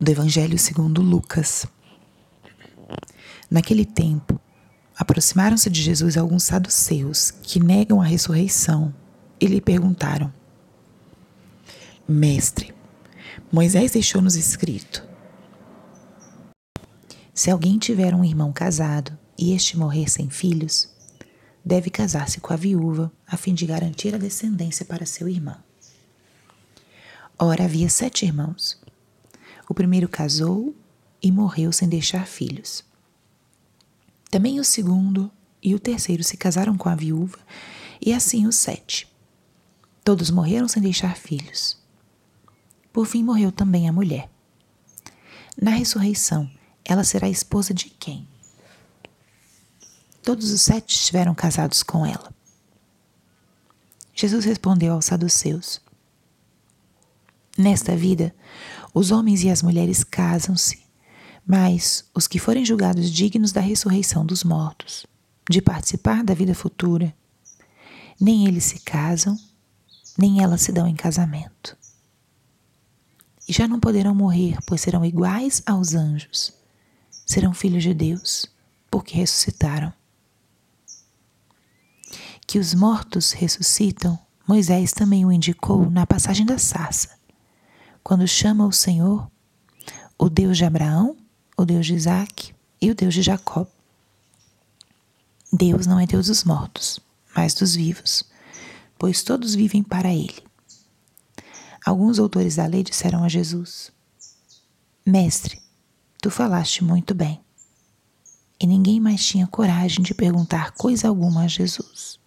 do Evangelho segundo Lucas. Naquele tempo, aproximaram-se de Jesus alguns saduceus que negam a ressurreição e lhe perguntaram: Mestre, Moisés deixou-nos escrito: Se alguém tiver um irmão casado e este morrer sem filhos, deve casar-se com a viúva a fim de garantir a descendência para seu irmão. Ora, havia sete irmãos. O primeiro casou e morreu sem deixar filhos. Também o segundo e o terceiro se casaram com a viúva, e assim os sete. Todos morreram sem deixar filhos. Por fim morreu também a mulher. Na ressurreição, ela será esposa de quem? Todos os sete estiveram casados com ela. Jesus respondeu aos saduceus: Nesta vida, os homens e as mulheres casam-se, mas os que forem julgados dignos da ressurreição dos mortos, de participar da vida futura, nem eles se casam, nem elas se dão em casamento. E já não poderão morrer, pois serão iguais aos anjos. Serão filhos de Deus, porque ressuscitaram. Que os mortos ressuscitam, Moisés também o indicou na passagem da sarça quando chama o Senhor, o Deus de Abraão, o Deus de Isaac e o Deus de Jacó. Deus não é Deus dos mortos, mas dos vivos, pois todos vivem para Ele. Alguns autores da lei disseram a Jesus: Mestre, tu falaste muito bem. E ninguém mais tinha coragem de perguntar coisa alguma a Jesus.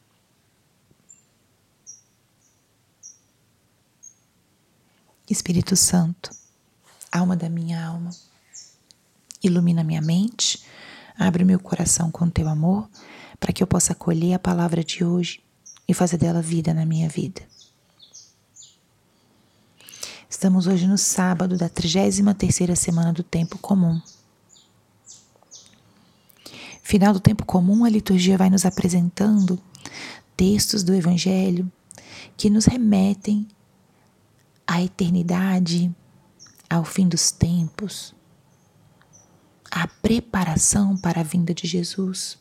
Espírito Santo, alma da minha alma, ilumina minha mente, abre meu coração com teu amor, para que eu possa acolher a palavra de hoje e fazer dela vida na minha vida. Estamos hoje no sábado da 33ª semana do tempo comum. Final do tempo comum, a liturgia vai nos apresentando textos do evangelho que nos remetem à eternidade, ao fim dos tempos, à preparação para a vinda de Jesus.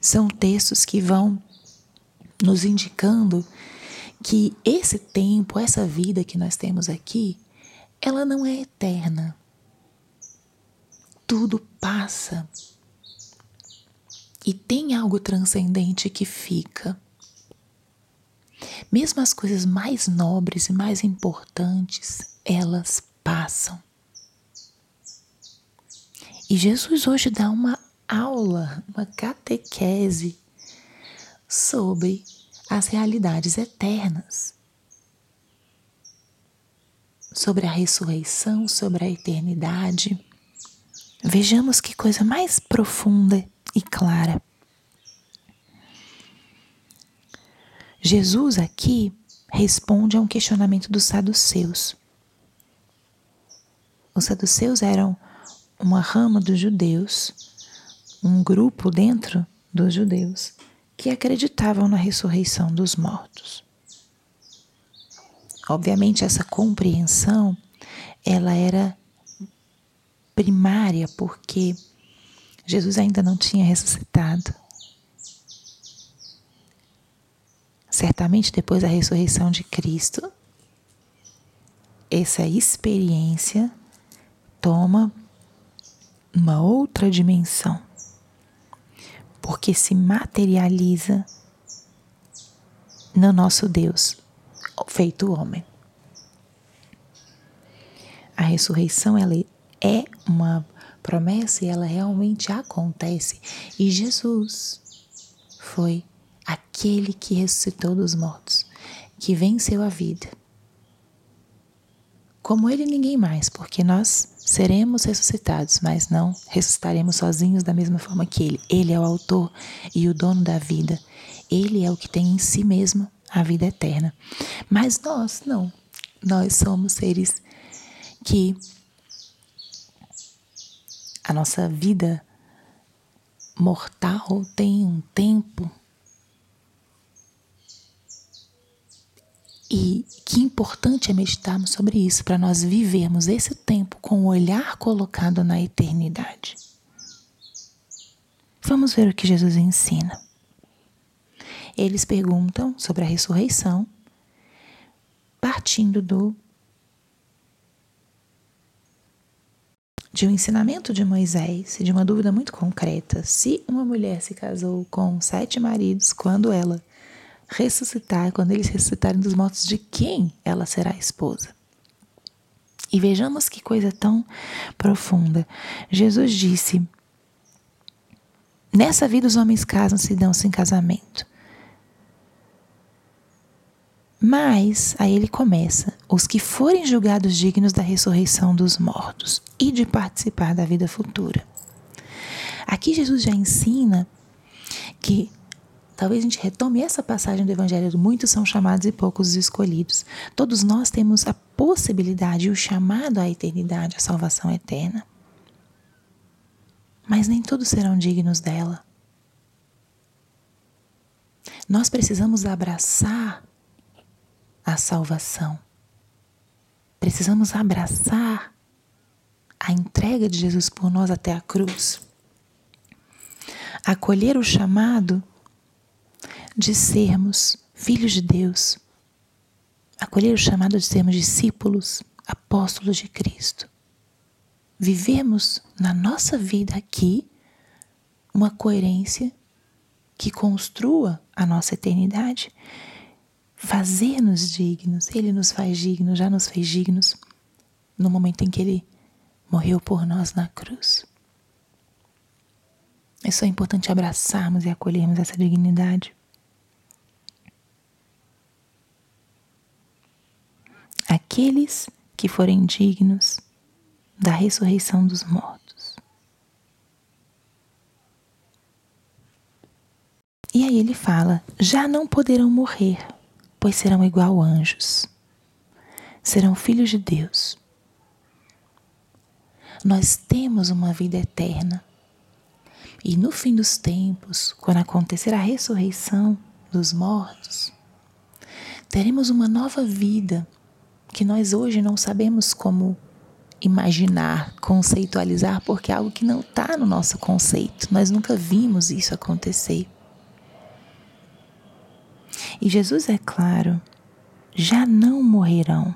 São textos que vão nos indicando que esse tempo, essa vida que nós temos aqui, ela não é eterna. Tudo passa. E tem algo transcendente que fica. Mesmo as coisas mais nobres e mais importantes, elas passam. E Jesus hoje dá uma aula, uma catequese sobre as realidades eternas, sobre a ressurreição, sobre a eternidade. Vejamos que coisa mais profunda e clara. Jesus aqui responde a um questionamento dos saduceus. Os saduceus eram uma rama dos judeus, um grupo dentro dos judeus que acreditavam na ressurreição dos mortos. Obviamente essa compreensão ela era primária porque Jesus ainda não tinha ressuscitado. Certamente depois da ressurreição de Cristo, essa experiência toma uma outra dimensão, porque se materializa no nosso Deus, feito homem. A ressurreição ela é uma promessa e ela realmente acontece. E Jesus foi aquele que ressuscitou dos mortos, que venceu a vida. Como ele, ninguém mais, porque nós seremos ressuscitados, mas não ressuscitaremos sozinhos da mesma forma que ele. Ele é o autor e o dono da vida. Ele é o que tem em si mesmo a vida eterna. Mas nós não. Nós somos seres que a nossa vida mortal tem um tempo E que importante é meditarmos sobre isso para nós vivermos esse tempo com o olhar colocado na eternidade. Vamos ver o que Jesus ensina. Eles perguntam sobre a ressurreição, partindo do de um ensinamento de Moisés e de uma dúvida muito concreta. Se uma mulher se casou com sete maridos, quando ela ressuscitar, quando eles ressuscitarem dos mortos, de quem ela será esposa? E vejamos que coisa tão profunda. Jesus disse: Nessa vida os homens casam-se e dão-se em casamento. Mas, aí ele começa: os que forem julgados dignos da ressurreição dos mortos e de participar da vida futura. Aqui Jesus já ensina que talvez a gente retome essa passagem do Evangelho do muitos são chamados e poucos os escolhidos. Todos nós temos a possibilidade e o chamado à eternidade, à salvação eterna. Mas nem todos serão dignos dela. Nós precisamos abraçar a salvação. Precisamos abraçar a entrega de Jesus por nós até a cruz. Acolher o chamado de sermos filhos de Deus. Acolher o chamado de sermos discípulos, apóstolos de Cristo. Vivemos na nossa vida aqui uma coerência que construa a nossa eternidade fazer-nos dignos. Ele nos faz dignos, já nos fez dignos no momento em que ele morreu por nós na cruz. É só importante abraçarmos e acolhermos essa dignidade. Aqueles que forem dignos da ressurreição dos mortos. E aí ele fala: já não poderão morrer pois serão igual anjos. Serão filhos de Deus. Nós temos uma vida eterna. E no fim dos tempos, quando acontecer a ressurreição dos mortos, teremos uma nova vida que nós hoje não sabemos como imaginar, conceitualizar, porque é algo que não está no nosso conceito. Nós nunca vimos isso acontecer. E Jesus é claro, já não morrerão,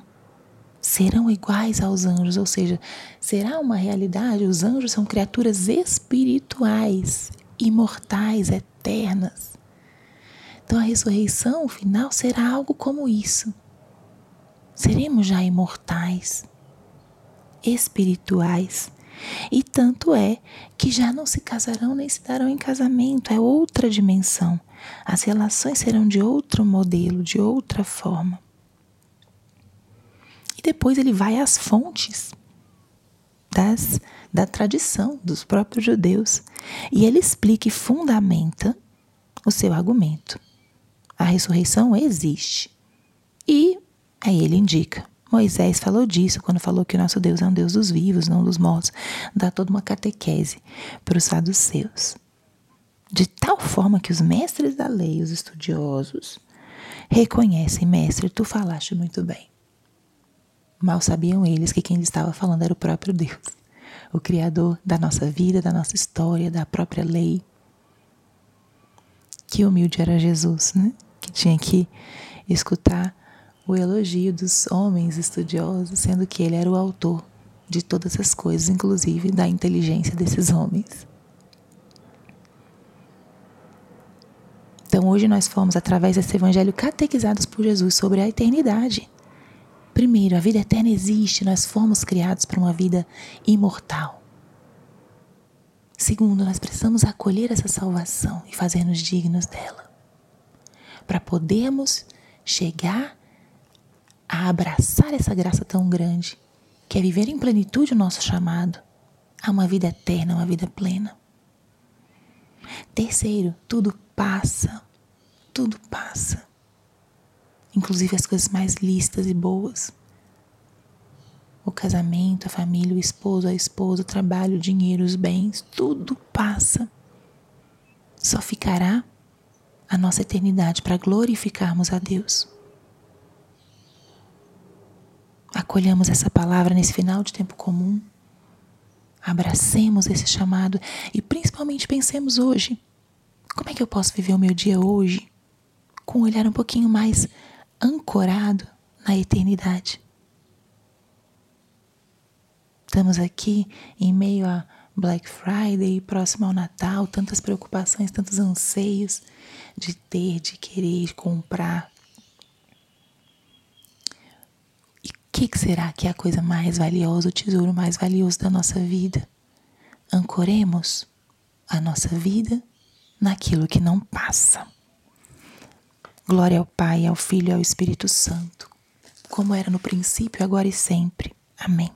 serão iguais aos anjos, ou seja, será uma realidade. Os anjos são criaturas espirituais, imortais, eternas. Então a ressurreição final será algo como isso. Seremos já imortais, espirituais. E tanto é que já não se casarão nem se darão em casamento, é outra dimensão. As relações serão de outro modelo, de outra forma. E depois ele vai às fontes das, da tradição dos próprios judeus e ele explica e fundamenta o seu argumento. A ressurreição existe. Aí ele indica. Moisés falou disso quando falou que o nosso Deus é um Deus dos vivos, não dos mortos. Dá toda uma catequese para os saduceus de tal forma que os mestres da lei, os estudiosos, reconhecem, mestre, tu falaste muito bem. Mal sabiam eles que quem estava falando era o próprio Deus, o Criador da nossa vida, da nossa história, da própria lei. Que humilde era Jesus, né? Que tinha que escutar o elogio dos homens estudiosos, sendo que ele era o autor de todas as coisas, inclusive da inteligência desses homens. Então hoje nós fomos, através desse evangelho, catequizados por Jesus sobre a eternidade. Primeiro, a vida eterna existe, nós fomos criados para uma vida imortal. Segundo, nós precisamos acolher essa salvação e fazer-nos dignos dela, para podermos chegar a abraçar essa graça tão grande, que é viver em plenitude o nosso chamado a uma vida eterna, uma vida plena. Terceiro, tudo passa tudo passa, inclusive as coisas mais listas e boas. O casamento, a família, o esposo, a esposa, o trabalho, o dinheiro, os bens, tudo passa. Só ficará a nossa eternidade para glorificarmos a Deus. Acolhamos essa palavra nesse final de tempo comum, abracemos esse chamado e principalmente pensemos hoje: como é que eu posso viver o meu dia hoje com um olhar um pouquinho mais ancorado na eternidade? Estamos aqui em meio a Black Friday, próximo ao Natal, tantas preocupações, tantos anseios de ter, de querer, de comprar. E o que, que será que é a coisa mais valiosa, o tesouro mais valioso da nossa vida? Ancoremos a nossa vida naquilo que não passa. Glória ao Pai, ao Filho e ao Espírito Santo, como era no princípio, agora e sempre. Amém.